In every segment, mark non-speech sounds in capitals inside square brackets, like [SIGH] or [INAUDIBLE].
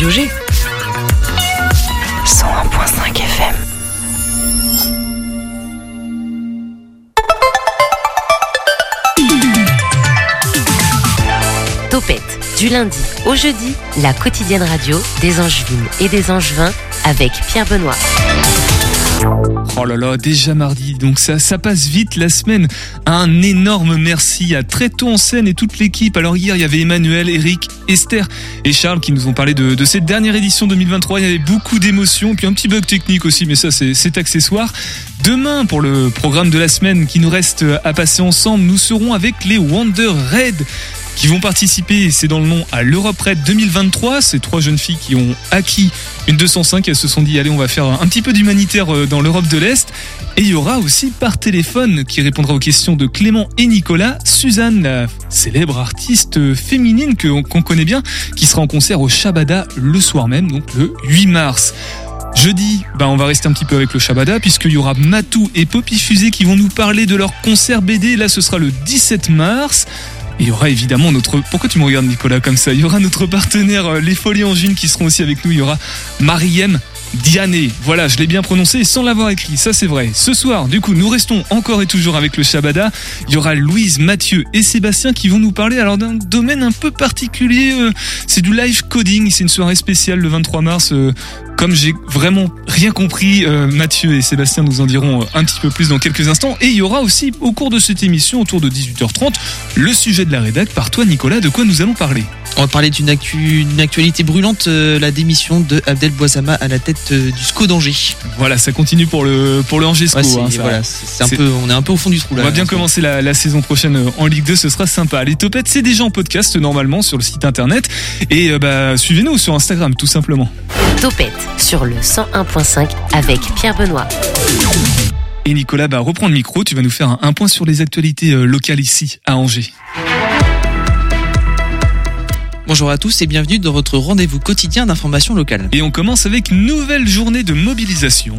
Radio G. 101.5 FM. Topette, du lundi au jeudi, la quotidienne radio des Angevines et des Angevins avec Pierre Benoît. Oh là là, déjà mardi, donc ça, ça passe vite la semaine. Un énorme merci à Tréto en scène et toute l'équipe. Alors hier, il y avait Emmanuel, Eric, Esther et Charles qui nous ont parlé de, de cette dernière édition 2023. Il y avait beaucoup d'émotions, puis un petit bug technique aussi, mais ça c'est accessoire. Demain, pour le programme de la semaine qui nous reste à passer ensemble, nous serons avec les Wonder Red qui vont participer, c'est dans le nom, à l'Europe Red 2023. Ces trois jeunes filles qui ont acquis une 205, elles se sont dit, allez, on va faire un petit peu d'humanitaire euh, dans l'Europe de l'Est. Et il y aura aussi par téléphone, qui répondra aux questions de Clément et Nicolas, Suzanne, la célèbre artiste féminine qu'on connaît bien, qui sera en concert au Shabada le soir même, donc le 8 mars. Jeudi, bah on va rester un petit peu avec le Shabada puisqu'il y aura Matou et Poppy Fusée qui vont nous parler de leur concert BD. Là, ce sera le 17 mars. Il y aura évidemment notre... Pourquoi tu me regardes Nicolas comme ça? Il y aura notre partenaire euh, Les Folies Angines qui seront aussi avec nous. Il y aura Mariem Diané. Voilà, je l'ai bien prononcé sans l'avoir écrit, ça c'est vrai. Ce soir, du coup, nous restons encore et toujours avec le Shabada. Il y aura Louise, Mathieu et Sébastien qui vont nous parler alors d'un domaine un peu particulier. euh, C'est du live coding. C'est une soirée spéciale le 23 mars. euh, Comme j'ai vraiment rien compris, euh, Mathieu et Sébastien nous en diront euh, un petit peu plus dans quelques instants. Et il y aura aussi au cours de cette émission, autour de 18h30, le sujet de la rédac par toi Nicolas. De quoi nous allons parler On va parler d'une actu- une actualité brûlante, euh, la démission de Abdel Boisama à la tête euh, du SCO d'Angers. Voilà, ça continue pour le pour le. Ouais, c'est- hein, voilà, un peu, on est un peu au fond du trou là. On va bien commencer la, la saison prochaine euh, en Ligue 2, ce sera sympa. Les topettes, c'est déjà en podcast normalement sur le site internet. Et euh, bah, suivez-nous sur Instagram tout simplement. Topette sur le 101.5 avec Pierre Benoît. Et Nicolas, bah, reprends le micro, tu vas nous faire un, un point sur les actualités euh, locales ici à Angers. Bonjour à tous et bienvenue dans votre rendez-vous quotidien d'information locale. Et on commence avec une nouvelle journée de mobilisation.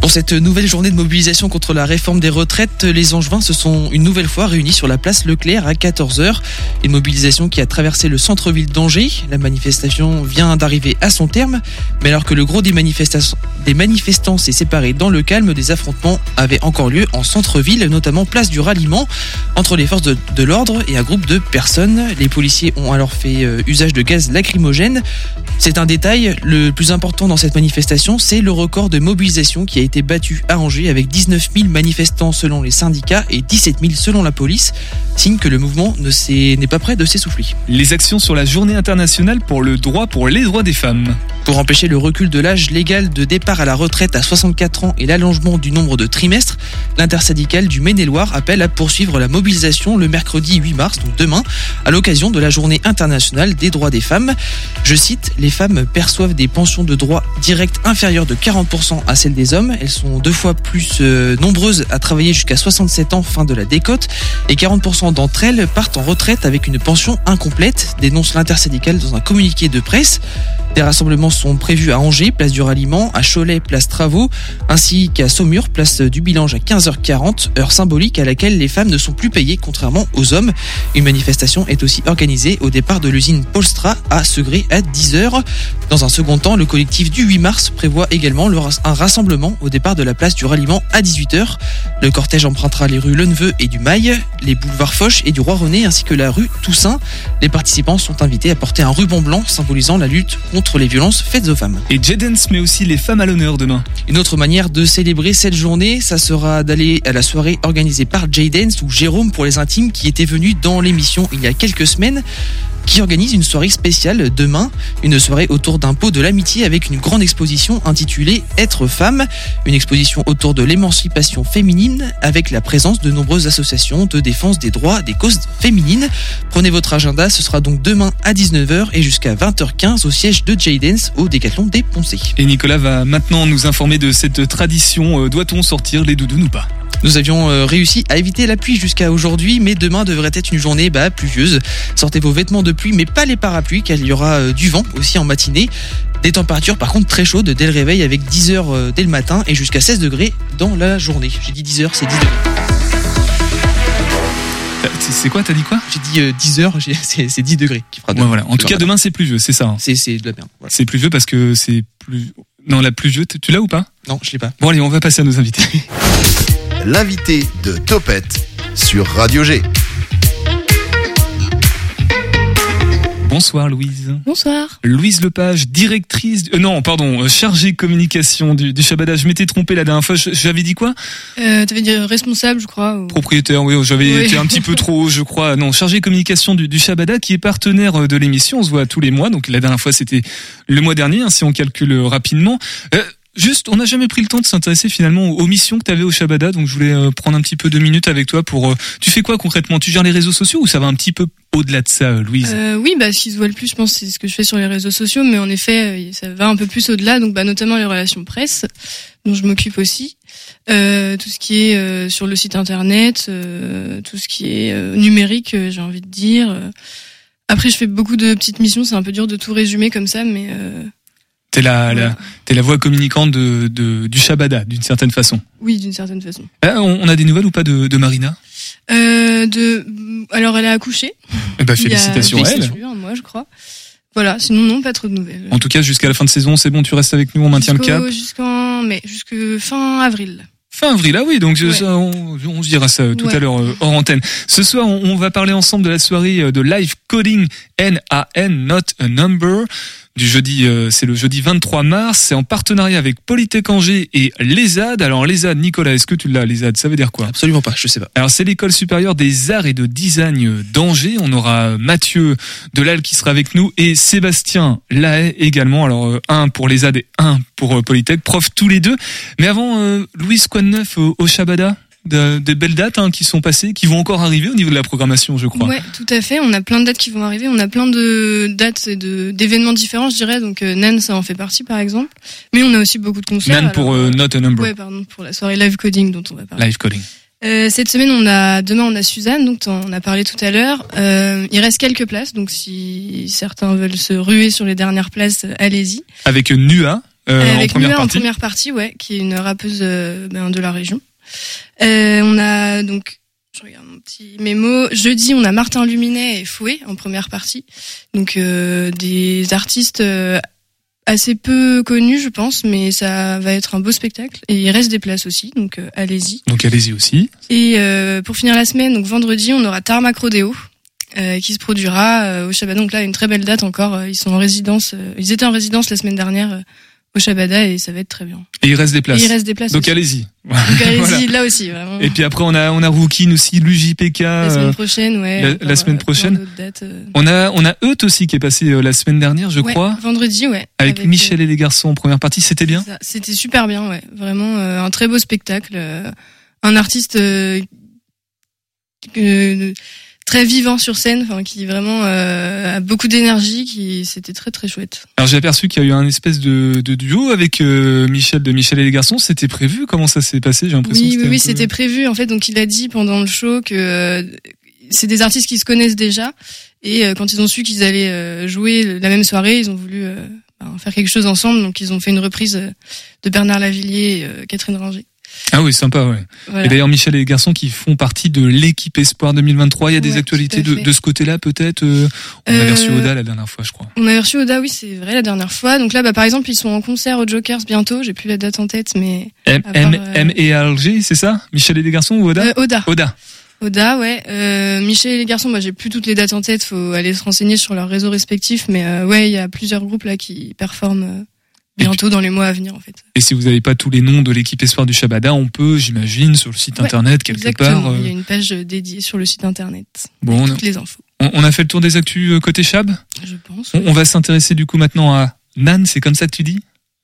Pour cette nouvelle journée de mobilisation contre la réforme des retraites, les Angevins se sont une nouvelle fois réunis sur la place Leclerc à 14h. Une mobilisation qui a traversé le centre-ville d'Angers. La manifestation vient d'arriver à son terme, mais alors que le gros des, manifestations- des manifestants s'est séparé dans le calme, des affrontements avaient encore lieu en centre-ville, notamment place du ralliement, entre les forces de, de l'ordre et un groupe de personnes. Les policiers ont alors fait euh, usage de gaz lacrymogène. C'est un détail, le plus important dans cette manifestation, c'est le record de mobilisation qui a été battu à Angers avec 19 000 manifestants selon les syndicats et 17 000 selon la police, signe que le mouvement ne n'est pas prêt de s'essouffler. Les actions sur la journée internationale pour le droit pour les droits des femmes. Pour empêcher le recul de l'âge légal de départ à la retraite à 64 ans et l'allongement du nombre de trimestres, l'intersyndicale du Maine-et-Loire appelle à poursuivre la mobilisation le mercredi 8 mars, donc demain, à l'occasion de la journée internationale des droits des femmes. Je cite, les femmes perçoivent des pensions de droit direct inférieures de 40% à celles des hommes. Elles sont deux fois plus euh, nombreuses à travailler jusqu'à 67 ans fin de la décote et 40% d'entre elles partent en retraite avec une pension incomplète, dénonce l'intersyndicale dans un communiqué de presse. Des rassemblements sont prévus à Angers, place du Ralliement, à Cholet, place Travaux, ainsi qu'à Saumur, place du Bilange à 15h40, heure symbolique à laquelle les femmes ne sont plus payées contrairement aux hommes. Une manifestation est aussi organisée au départ de l'usine Polstra à Segré à 10h. Dans un second temps, le collectif du 8 mars prévoit également un rassemblement au départ de la place du Ralliement à 18h. Le cortège empruntera les rues Leneveux et du Mail, les boulevards Foch et du Roi René ainsi que la rue Toussaint. Les participants sont invités à porter un ruban blanc symbolisant la lutte contre les violences faites aux femmes. Et Jedens met aussi les femmes à l'honneur demain. Une autre manière de célébrer cette journée, ça sera d'aller à la soirée organisée par J-Dance ou Jérôme pour les intimes qui était venu dans l'émission il y a quelques semaines qui organise une soirée spéciale demain, une soirée autour d'un pot de l'amitié avec une grande exposition intitulée Être femme, une exposition autour de l'émancipation féminine avec la présence de nombreuses associations de défense des droits des causes féminines. Prenez votre agenda, ce sera donc demain à 19h et jusqu'à 20h15 au siège de J-Dance au Décathlon des Poncés. Et Nicolas va maintenant nous informer de cette tradition. Euh, Doit-on sortir les doudous ou pas? Nous avions euh, réussi à éviter la pluie jusqu'à aujourd'hui, mais demain devrait être une journée bah, pluvieuse. Sortez vos vêtements de pluie, mais pas les parapluies, car il y aura euh, du vent aussi en matinée. Des températures par contre très chaudes dès le réveil avec 10 heures euh, dès le matin et jusqu'à 16 degrés dans la journée. J'ai dit 10 heures, c'est 10 degrés. C'est quoi T'as dit quoi? J'ai dit euh, 10 heures, [LAUGHS] c'est c'est 10 degrés qui fera demain. voilà. En tout cas, demain c'est pluvieux, c'est ça. hein? C'est de la merde. Voilà. C'est pluvieux parce que c'est plus. Non, la pluvieux, tu tu l'as ou pas? Non, je l'ai pas. Bon allez, on va passer à nos invités. [LAUGHS] L'invité de Topette sur Radio G. Bonsoir Louise. Bonsoir. Louise Lepage, directrice, euh, non, pardon, euh, chargée communication du, du Shabada. Je m'étais trompé la dernière fois. J'avais dit quoi? Euh, T'avais dit responsable, je crois. ou- Propriétaire, oui, j'avais Oui. été un petit peu trop haut, je crois. Non, chargé communication du, du Shabada, qui est partenaire euh, de l'émission. On se voit tous les mois. Donc la dernière fois, c'était le mois dernier, hein, si on calcule euh, rapidement. Euh, Juste, on n'a jamais pris le temps de s'intéresser finalement aux missions que tu avais au Shabada, donc je voulais euh, prendre un petit peu de minutes avec toi pour. euh, tu fais quoi concrètement? Tu gères les réseaux sociaux ou ça va un petit peu au-delà de ça, euh, Louise? Euh, oui, bah, ce qui se voit le plus, je pense, c'est ce que je fais sur les réseaux sociaux, mais en effet, euh, ça va un peu plus au-delà, donc bah, notamment les relations presse, dont je m'occupe aussi, tout ce qui est sur le site internet, tout ce qui est numérique, j'ai envie de dire. Après, je fais beaucoup de petites missions, c'est un peu dur de tout résumer comme ça, mais T'es la, voix communicante de, de, du Shabada, d'une certaine façon. oui, d'une certaine façon. Ah, on, on a des nouvelles ou pas de, de Marina? Euh, de, alors, elle a accouché. eh il y a- Félicitations à elle. félicitations, un mois, je crois. Voilà, sinon non, pas trop de nouvelles. En tout cas, jusqu'à la fin de saison, c'est bon, tu restes avec nous, on maintient le cap. Jusqu'en mai, jusque fin avril. Fin avril, ah oui, donc Ouais. ça, on, on se dira ça euh, tout Ouais. à l'heure euh, hors antenne. Ce soir, on, on va parler ensemble de la soirée euh, de live coding N-A-N, not a number. Du jeudi, euh, c'est le jeudi 23 mars. C'est en partenariat avec Polytech Angers et l'ESAD. Alors l'ESAD, Nicolas, est-ce que tu l'as l'ESAD? Ça veut dire quoi? Absolument pas, je sais pas. Alors c'est l'école supérieure des arts et de design d'Angers. On aura Mathieu Delal qui sera avec nous et Sébastien Lahaye également. Alors euh, un pour les AD et un pour euh, Polytech, prof tous les deux. Mais avant, euh, Louise, quoi de neuf au, au Shabada? De, Des belles dates hein, qui sont passées, qui vont encore arriver au niveau de la programmation, je crois. Ouais, tout à fait. On a plein de dates qui vont arriver. On a plein de dates et de d'événements différents, je dirais. Donc euh, Nan, ça en fait partie, par exemple. Mais on a aussi beaucoup de concerts. Nan pour euh, Not a Number, Ouais, pardon, pour la soirée live coding dont on va parler. live coding. Euh, cette semaine, on a demain, on a Suzanne, donc on en a parlé tout à l'heure. Euh, il reste quelques places, donc si certains veulent se ruer sur les dernières places, euh, allez-y. Avec Nua euh, en Avec première Nua en première partie, ouais, qui est une rappeuse ben, de la région. Euh, on a donc, je regarde mon petit mémo. Jeudi, on a Martin Luminet et Fouet en première partie, donc euh, des artistes euh, assez peu connus, je pense, mais ça va être un beau spectacle. Et il reste des places aussi, donc euh, allez-y. Donc allez-y aussi. Et pour finir la semaine, donc vendredi, on aura Tarmac Rodeo. qui se produira au Shabada. Donc là, une très belle date encore. Ils sont en résidence. ils étaient en résidence la semaine dernière au Shabada et ça va être très bien. Et il reste des places. Et il reste des places. Donc allez-y. Donc allez-y, [LAUGHS] Voilà. là aussi, vraiment. Et puis après, on a, on a Rookin aussi, l'UJPK. la euh, semaine prochaine, ouais. la- semaine euh, prochaine. dates, euh. On a, on a Eut aussi qui est passé euh, la semaine dernière, je Ouais, crois, Vendredi, ouais. avec, Michel et les garçons en première partie. C'était bien. C'était super bien, ouais. Vraiment un très beau spectacle. un artiste très vivant sur scène, enfin qui vraiment euh, a beaucoup d'énergie. Qui c'était très très chouette. Alors j'ai aperçu qu'il y a eu un espèce de, de duo avec euh, Michel de Michel et les garçons. C'était prévu? Comment ça s'est passé? J'ai l'impression Oui, que oui, c'était oui, peu- c'était prévu. En fait, donc il a dit pendant le show que euh, c'est des artistes qui se connaissent déjà. Et euh, quand ils ont su qu'ils allaient euh, jouer la même soirée, ils ont voulu euh, ben, faire quelque chose ensemble. Donc ils ont fait une reprise de Bernard Lavillier et Catherine Ringer. Ah oui, sympa, ouais. Voilà. Et d'ailleurs, Michel et les garçons qui font partie de l'équipe Espoir 2023. Il y a des Ouais, actualités de, ce côté-là, peut-être. euh, On avait Euh, reçu Oda la dernière fois, je crois. On a reçu Oda, oui, c'est vrai, la dernière fois. Donc là, bah, par exemple, ils sont en concert au Jokers bientôt. J'ai plus la date en tête, mais M, part, M, euh, M et Alger, c'est ça? Michel et les garçons ou Oda? Euh, Oda. Oda. Oda, ouais. Euh, Michel et les garçons, moi, j'ai plus toutes les dates en tête. Faut aller se renseigner sur leurs réseaux respectifs. Mais euh, ouais, il y a plusieurs groupes là qui performent bientôt dans les mois à venir, en fait. Et si vous n'avez pas tous les noms de l'équipe Espoir du Shabada, on peut, j'imagine, sur le site Ouais, internet, quelque Exactement. part. euh, Il y a une page dédiée sur le site internet. Bon, avec on- toutes les infos, on, a fait le tour des actus euh, côté Chab. je pense. On, on va s'intéresser du coup maintenant à Nan, c'est comme ça que tu dis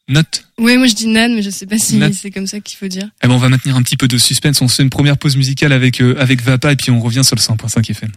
Note. Ouais, moi je dis Nan, mais je sais pas si c'est comme ça qu'il faut dire. Eh ben, on va maintenir un petit peu de suspense. On se fait une première pause musicale avec, euh, avec Vapa et puis on revient sur le 100.5 FM.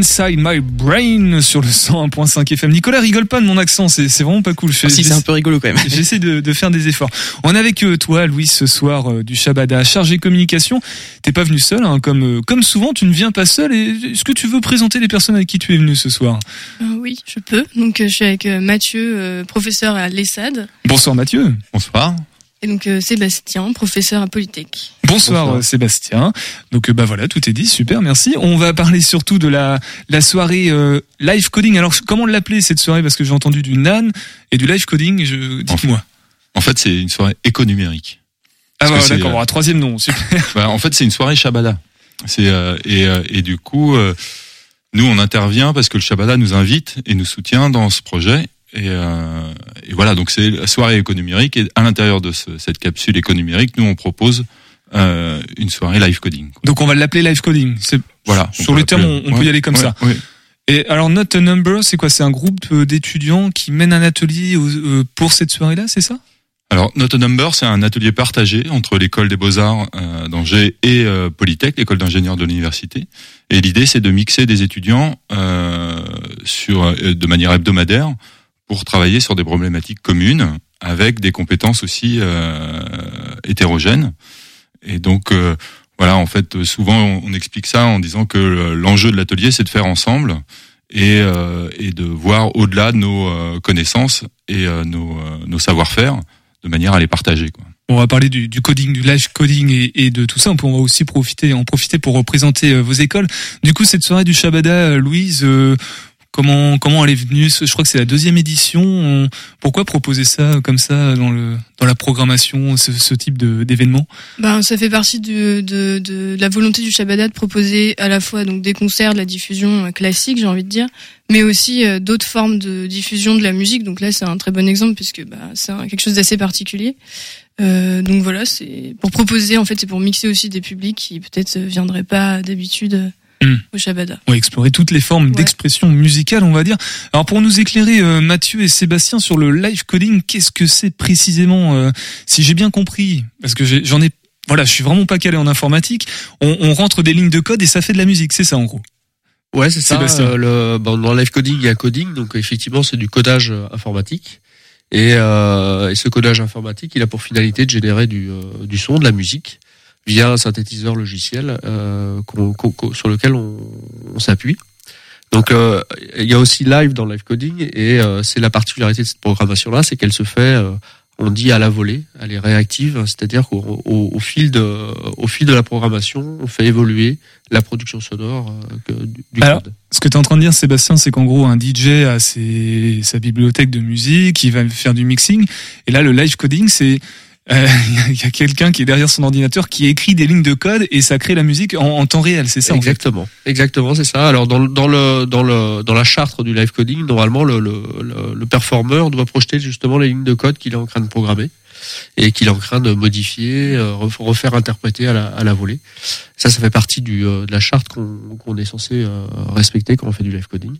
Inside My Brain sur le 101.5 FM. Nicolas rigole pas de mon accent, c'est vraiment pas cool. Je- Ah, si, c'est un peu rigolo quand même. [LAUGHS] J'essaie de, de faire des efforts. On est avec euh, toi, Louis, ce soir euh, du Shabada, chargé communication. T'es pas venu seul, hein, comme euh, comme souvent, tu ne viens pas seul. Et est-ce que tu veux présenter les personnes avec qui tu es venu ce soir? Euh, oui, je peux. Donc, euh, je suis avec euh, Mathieu, euh, professeur à l'ESSAD, Bonsoir Mathieu. Bonsoir. et donc euh, Sébastien, professeur à Polytech. Bonsoir, Bonsoir. Sébastien. Donc euh, bah voilà, tout est dit, super, merci. On va parler surtout de la la soirée euh, live coding. Alors comment l'appeler cette soirée? Parce que j'ai entendu du NAN et du live coding. Je dites-moi. En fait, c'est une soirée éconumérique. Ah Parce bah, d'accord, euh, un troisième nom. Super. [LAUGHS] Bah, en fait, c'est une soirée Shabada. C'est euh, et, euh, et du coup, euh, nous on intervient parce que le Shabada nous invite et nous soutient dans ce projet. Et, et voilà, donc c'est la soirée éconumérique et à l'intérieur de ce- cette capsule éconumérique, nous on propose euh, une soirée live coding. quoi. Donc on va l'appeler live coding. C'est Voilà. Sur le terme, on- peut y aller comme ouais, ça. ouais. Et alors Not a Number, c'est quoi? C'est un groupe euh, d'étudiants qui mènent un atelier euh, pour cette soirée-là, c'est ça? Alors, Not a Number, c'est un atelier partagé entre l'école des beaux-arts euh, d'Angers et euh, Polytech, l'école d'ingénieurs de l'université. Et l'idée, c'est de mixer des étudiants euh, sur, de manière hebdomadaire pour travailler sur des problématiques communes avec des compétences aussi euh, hétérogènes. Et donc, euh, voilà, en fait, souvent, on, explique ça en disant que le- l'enjeu de l'atelier, c'est de faire ensemble et, euh, et de voir au-delà de nos euh, connaissances et nos, nos savoir-faire de manière à les partager. Quoi. On va parler du, du coding, du live coding et, et de tout ça. On pourra aussi profiter, en profiter pour représenter vos écoles. Du coup, cette soirée du Shabada, Louise, euh, comment comment elle est venue Je crois que c'est la deuxième édition. On- pourquoi proposer ça comme ça dans le dans la programmation, ce, ce type d'événement? Ben, ça fait partie de, de, de la volonté du Shabada de proposer à la fois donc des concerts, de la diffusion euh, classique, j'ai envie de dire, mais aussi euh, d'autres formes de diffusion de la musique. Donc là, c'est un très bon exemple puisque bah, c'est quelque chose d'assez particulier. Euh, donc voilà, c'est pour proposer en fait, c'est pour mixer aussi des publics qui peut-être euh, viendraient pas d'habitude Hmm. au Shabada. On va explorer toutes les formes Ouais. d'expression musicale, on va dire. Alors pour nous éclairer, euh, Mathieu et Sébastien, sur le live coding, qu'est-ce que c'est précisément euh, Si j'ai bien compris, parce que j'en ai, voilà, je suis vraiment pas calé en informatique. On, on rentre des lignes de code et ça fait de la musique, c'est ça en gros? Ouais, c'est ça. Sébastien. euh, le, bon, dans live coding, il y a coding, donc effectivement, c'est du codage euh, informatique. Et, euh, et ce codage informatique, il a pour finalité de générer du, euh, du son, de la musique, via un synthétiseur logiciel euh, qu'on- qu'on- qu'on- sur lequel on, on s'appuie. Donc, euh, il y a aussi live dans live coding, et euh, c'est la particularité de cette programmation-là, c'est qu'elle se fait, euh, on dit à la volée, elle est réactive, c'est-à-dire qu'au au, au fil de, au fil de la programmation, on fait évoluer la production sonore euh, du, du Alors, code. Ce que tu es en train de dire, Sébastien, c'est qu'en gros, un DJ a ses, sa bibliothèque de musique, il va faire du mixing. Et là, le live coding, c'est euh, [LAUGHS] il y a quelqu'un qui est derrière son ordinateur qui écrit des lignes de code et ça crée la musique en, temps réel. C'est ça. Exactement, exactement, c'est ça. Alors dans, dans le dans le dans la charte du live coding, normalement le le, le, le performeur doit projeter justement les lignes de code qu'il est en train de programmer et qu'il est en train de modifier, euh, ref- refaire interpréter à la, à la volée. Ça, ça fait partie du euh, de la charte qu'on qu'on est censé respecter quand on fait du live coding.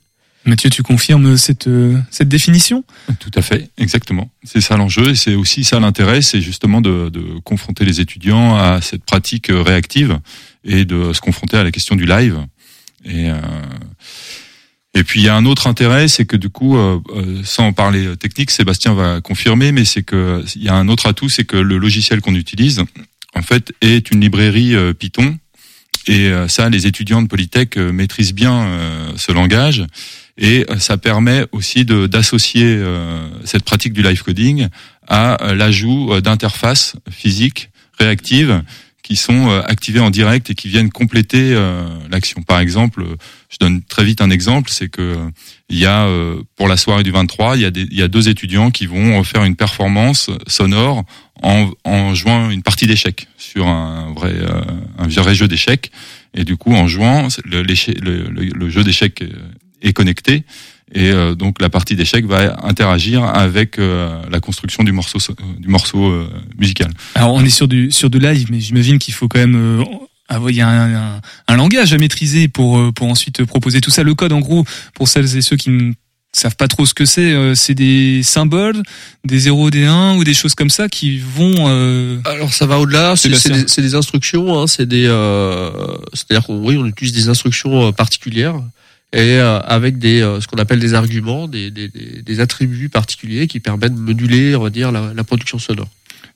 Mathieu, tu confirmes cette, euh, cette définition? Tout à fait, exactement. C'est ça l'enjeu et c'est aussi ça l'intérêt, c'est justement de, de confronter les étudiants à cette pratique réactive et de se confronter à la question du live. Et, euh, et puis il y a un autre intérêt, c'est que du coup, euh, euh, sans parler technique, Sébastien va confirmer, mais c'est que il y a un autre atout, c'est que le logiciel qu'on utilise, en fait, est une librairie euh, Python. Et ça, les étudiants de Polytech maîtrisent bien ce langage. Et ça permet aussi d'associer euh, cette pratique du live coding à euh, l'ajout euh, d'interfaces physiques réactives qui sont activées en direct et qui viennent compléter l'action. Par exemple, je donne très vite un exemple, c'est que il y a pour la soirée du 23, il y a des, il y a deux étudiants qui vont faire une performance sonore en, en jouant une partie d'échecs sur un vrai un vrai jeu d'échecs et du coup en jouant le, le, le, jeu d'échecs est connecté et euh, donc la partie d'échecs va interagir avec euh, la construction du morceau euh, du morceau euh, musical. Alors, on est sur du, sur du live, mais j'imagine qu'il faut quand même. euh, avoir- il y a un, un- un langage à maîtriser pour, euh, pour ensuite proposer tout ça. Le code, en gros, pour celles et ceux qui ne savent pas trop ce que c'est. euh, c'est des symboles, des 0, des 1 ou des choses comme ça qui vont. euh, Alors ça va au-delà, c'est des, c'est des instructions, hein, c'est des, euh, c'est-à-dire qu'on oui, on utilise des instructions euh, particulières et euh, avec des, euh, ce qu'on appelle des arguments, des, des, des, attributs particuliers qui permettent de moduler, on va dire, la, la production sonore.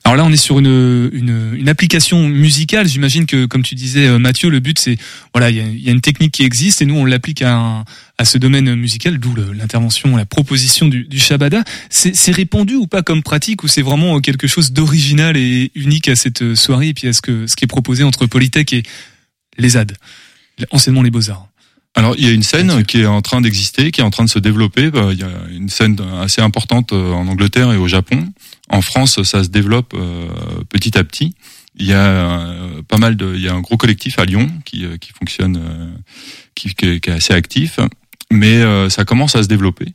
Alors là, on est sur une, une, une application musicale. J'imagine que, comme tu disais, euh, Mathieu, le but c'est voilà, il y a, y a une technique qui existe et nous on l'applique à, à ce domaine musical, d'où l'intervention, la proposition du, du Shabada. C'est répandu ou pas comme pratique ou c'est vraiment quelque chose d'original et unique à cette soirée? Et puis à ce que ce qui est proposé entre Polytech et les ZAD, anciennement les Beaux Arts. Alors, il y a une scène qui est en train d'exister, qui est en train de se développer. Euh, Il y a une scène assez importante euh, en Angleterre et au Japon. En France, ça se développe euh, petit à petit. Il y a pas mal de, il y a un gros collectif à Lyon qui, qui fonctionne, qui, qui est assez actif, mais ça commence à se développer.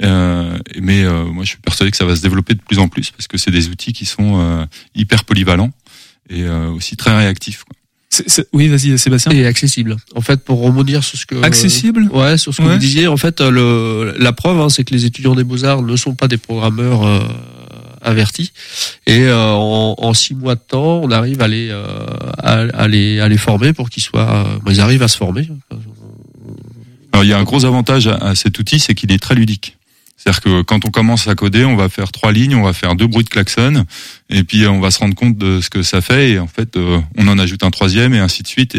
Mais moi, je suis persuadé que ça va se développer de plus en plus parce que c'est des outils qui sont hyper polyvalents et aussi très réactifs. quoi. Oui, vas-y, Sébastien. Et accessible. En fait, pour rebondir sur ce que Accessible? Ouais, sur ce que Ouais. vous disiez, en fait, le, la preuve, hein, c'est que les étudiants des beaux-arts ne sont pas des programmeurs euh, avertis. Et euh, en, en six mois de temps, on arrive à les, euh, à, à les, à les former pour qu'ils soient... euh, bon, ils arrivent à se former. Alors il y a un gros avantage à, à cet outil, c'est qu'il est très ludique. C'est-à-dire que quand on commence à coder, on va faire trois lignes, on va faire deux bruits de klaxon, et puis euh, on va se rendre compte de ce que ça fait, et en fait, euh, on en ajoute un troisième, et ainsi de suite.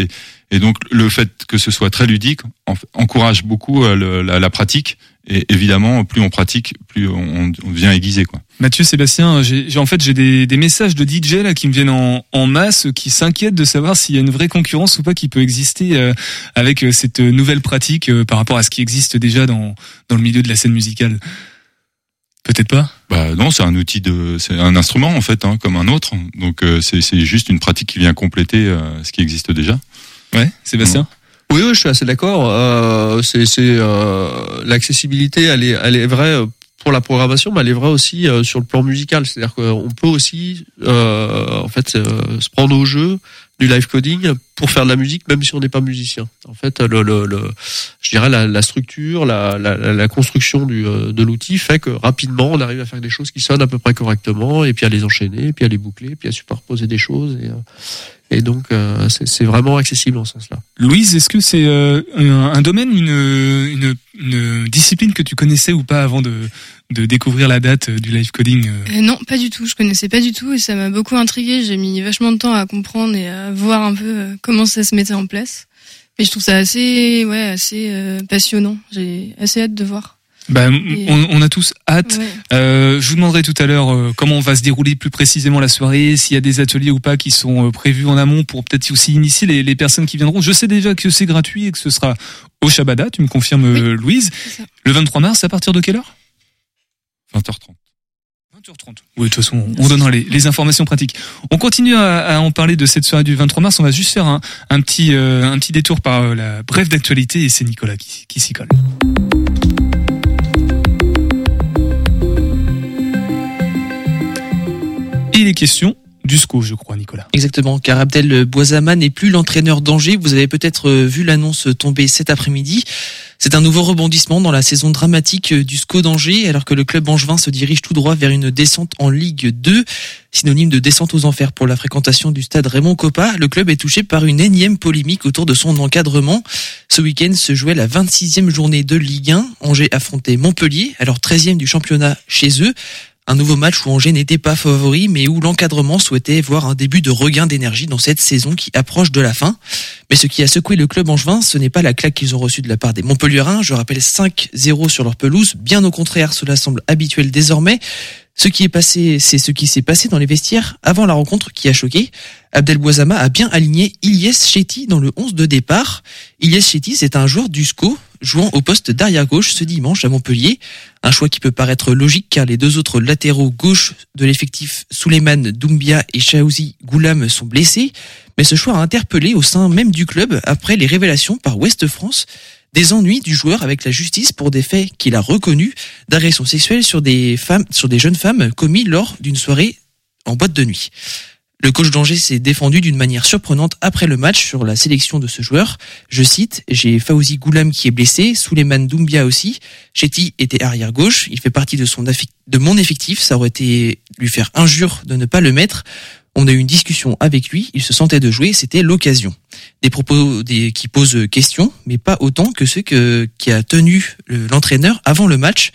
Et, donc le fait que ce soit très ludique en- encourage beaucoup euh, la pratique, et évidemment, plus on pratique, plus on, on devient aiguisé. Quoi. Mathieu, Sébastien, j'ai en fait j'ai des, des messages de DJ là qui me viennent en, en masse, qui s'inquiètent de savoir s'il y a une vraie concurrence ou pas qui peut exister euh, avec euh, cette nouvelle pratique euh, par rapport à ce qui existe déjà dans dans le milieu de la scène musicale. Peut-être pas? Bah non, c'est un outil de, c'est un instrument en fait, hein, comme un autre. Donc euh, c'est juste une pratique qui vient compléter euh, ce qui existe déjà. Ouais, Sébastien? Oui, oui, je suis assez d'accord. Euh, c'est euh, l'accessibilité, elle est, elle est vraie pour la programmation, mais elle est vraie aussi euh, sur le plan musical. C'est-à-dire qu'on peut aussi, euh, en fait, euh, se prendre au jeu du live coding pour faire de la musique, même si on n'est pas musicien. En fait, le, le, le- je dirais la, la structure, la, la, la- construction du, euh, de l'outil fait que rapidement, on arrive à faire des choses qui sonnent à peu près correctement, et puis à les enchaîner, puis à les boucler, puis à superposer des choses. Et, euh, et donc, euh, c'est vraiment accessible en ce sens-là. Louise, est-ce que c'est un, un domaine, une, une une discipline que tu connaissais ou pas avant de de découvrir la date euh, du live coding euh Euh, non, pas du tout. Je connaissais pas du tout et ça m'a beaucoup intrigué. J'ai mis vachement de temps à comprendre et à voir un peu euh, comment ça se mettait en place. Mais je trouve ça assez, ouais, assez euh, passionnant. J'ai assez hâte de voir. Bah, on, on a tous hâte. Ouais. Euh, je vous demanderai tout à l'heure euh, comment va se dérouler plus précisément la soirée, s'il y a des ateliers ou pas qui sont euh, prévus en amont pour peut-être aussi initier les, les personnes qui viendront. Je sais déjà que c'est gratuit et que ce sera au Shabada, tu me confirmes Louise. Le 23 mars, à partir de quelle heure? 20h30. 20h30. Oui, de toute façon, on donnera les, les informations pratiques. On continue à, à en parler de cette soirée du 23 mars. On va juste faire un, un petit, euh, un petit détour par euh, la brève d'actualité et c'est Nicolas qui, qui s'y colle. Et il est question du SCO, je crois, Nicolas. Exactement, car Abdel Boisama n'est plus l'entraîneur d'Angers. Vous avez peut-être euh, vu l'annonce tomber cet après-midi. C'est un nouveau rebondissement dans la saison dramatique euh, du SCO d'Angers, alors que le club angevin se dirige tout droit vers une descente en Ligue 2, synonyme de descente aux enfers pour la fréquentation du stade Raymond Coppa. Le club est touché par une énième polémique autour de son encadrement. Ce week-end se jouait la 26e journée de Ligue 1. Angers affrontait Montpellier, alors 13e du championnat chez eux. Un nouveau match où Angers n'était pas favori, mais où l'encadrement souhaitait voir un début de regain d'énergie dans cette saison qui approche de la fin. Mais ce qui a secoué le club angevin, ce n'est pas la claque qu'ils ont reçue de la part des Montpelliérains. Je rappelle 5-0 sur leur pelouse. Bien au contraire, cela semble habituel désormais. Ce qui est passé, c'est ce qui s'est passé dans les vestiaires avant la rencontre qui a choqué. Abdel Boisama a bien aligné Ilyes Chetty dans le 11 de départ. Ilyes Chetty, c'est un joueur du SCO jouant au poste d'arrière gauche ce dimanche à Montpellier. Un choix qui peut paraître logique car les deux autres latéraux gauche de l'effectif Souleymane Doumbia et Chaouzi Goulam sont blessés. Mais ce choix a interpellé au sein même du club après les révélations par Ouest France des ennuis du joueur avec la justice pour des faits qu'il a reconnus d'agression sexuelle sur des femmes, sur des jeunes femmes commis lors d'une soirée en boîte de nuit. Le coach d'Angers s'est défendu d'une manière surprenante après le match sur la sélection de ce joueur. Je cite, j'ai Fauzi Goulam qui est blessé, Souleymane Doumbia aussi. Chetty était arrière gauche, il fait partie de son de mon effectif, ça aurait été lui faire injure de ne pas le mettre. On a eu une discussion avec lui, il se sentait de jouer, c'était l'occasion. Des propos qui posent question, mais pas autant que ceux que, qui a tenu l'entraîneur avant le match.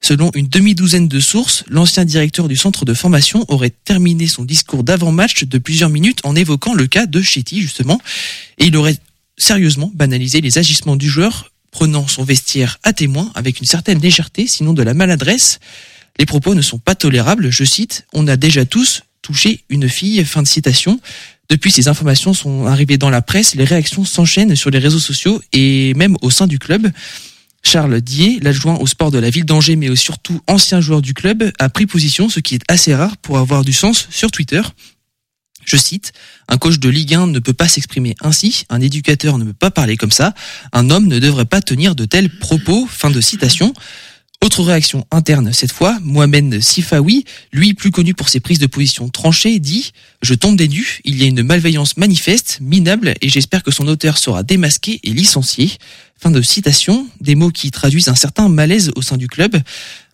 Selon une demi-douzaine de sources, l'ancien directeur du centre de formation aurait terminé son discours d'avant-match de plusieurs minutes en évoquant le cas de Chetty, justement, et il aurait sérieusement banalisé les agissements du joueur, prenant son vestiaire à témoin avec une certaine légèreté, sinon de la maladresse. Les propos ne sont pas tolérables, je cite, on a déjà tous touché une fille, fin de citation. Depuis ces informations sont arrivées dans la presse, les réactions s'enchaînent sur les réseaux sociaux et même au sein du club. Charles Dier, l'adjoint au sport de la ville d'Angers, mais surtout ancien joueur du club, a pris position, ce qui est assez rare pour avoir du sens sur Twitter. Je cite, un coach de Ligue 1 ne peut pas s'exprimer ainsi, un éducateur ne peut pas parler comme ça, un homme ne devrait pas tenir de tels propos, fin de citation. Autre réaction interne cette fois, Mohamed Sifawi, lui plus connu pour ses prises de position tranchées, dit « Je tombe des nues, il y a une malveillance manifeste, minable, et j'espère que son auteur sera démasqué et licencié. » Fin de citation, des mots qui traduisent un certain malaise au sein du club.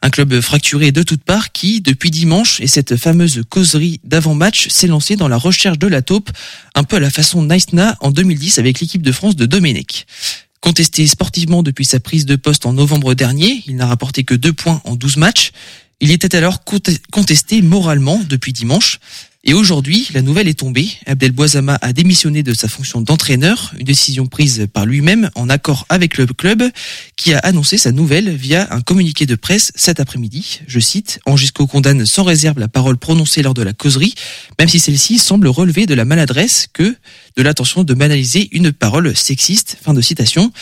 Un club fracturé de toutes parts qui, depuis dimanche et cette fameuse causerie d'avant-match, s'est lancé dans la recherche de la taupe, un peu à la façon Naïsna en 2010 avec l'équipe de France de Domenech. Contesté sportivement depuis sa prise de poste en novembre dernier, il n'a rapporté que deux points en 12 matchs. Il était alors contesté moralement depuis dimanche. Et aujourd'hui, la nouvelle est tombée. Abdel Boisama a démissionné de sa fonction d'entraîneur, une décision prise par lui-même en accord avec le club, qui a annoncé sa nouvelle via un communiqué de presse cet après-midi. Je cite, Angisco condamne sans réserve la parole prononcée lors de la causerie, même si celle-ci semble relever de la maladresse que de l'intention de banaliser une parole sexiste. Fin de citation.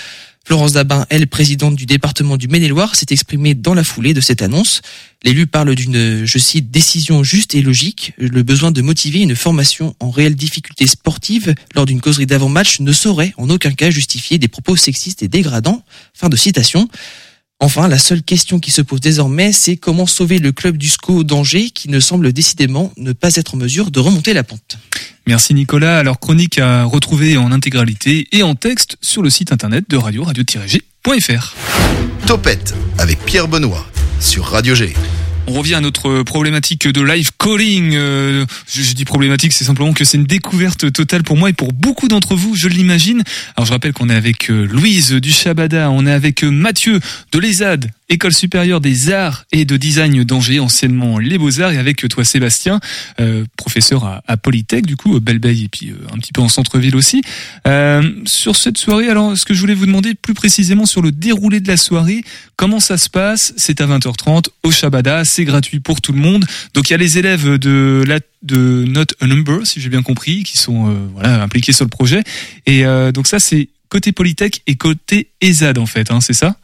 Florence Dabin, elle, présidente du département du Maine-et-Loire, s'est exprimée dans la foulée de cette annonce. L'élu parle d'une, je cite, décision juste et logique. Le besoin de motiver une formation en réelle difficulté sportive lors d'une causerie d'avant-match ne saurait en aucun cas justifier des propos sexistes et dégradants. Fin de citation. Enfin, la seule question qui se pose désormais, c'est comment sauver le club du SCO d'Angers qui ne semble décidément ne pas être en mesure de remonter la pente. Merci Nicolas. Alors chronique à retrouver en intégralité et en texte sur le site internet de radio radio-g.fr. Topette avec Pierre Benoît sur Radio G. On revient à notre problématique de live calling. Euh, je, dis problématique, c'est simplement que c'est une découverte totale pour moi et pour beaucoup d'entre vous, je l'imagine. Alors je rappelle qu'on est avec euh, Louise du Chabada, on est avec euh, Mathieu de l'ESAD, École supérieure des arts et de design d'Angers, anciennement les Beaux-Arts, et avec toi Sébastien, euh, professeur à, Polytech, du coup, Belleveille et puis euh, un petit peu en centre-ville aussi. Euh, sur cette soirée, alors ce que je voulais vous demander plus précisément sur le déroulé de la soirée, comment ça se passe? C'est à 20h30 au Shabada, c'est gratuit pour tout le monde. Donc il y a les élèves de Not a Number, si j'ai bien compris, qui sont impliqués sur le projet. Et donc ça c'est côté Polytech et côté ESAD en fait, hein, c'est ça?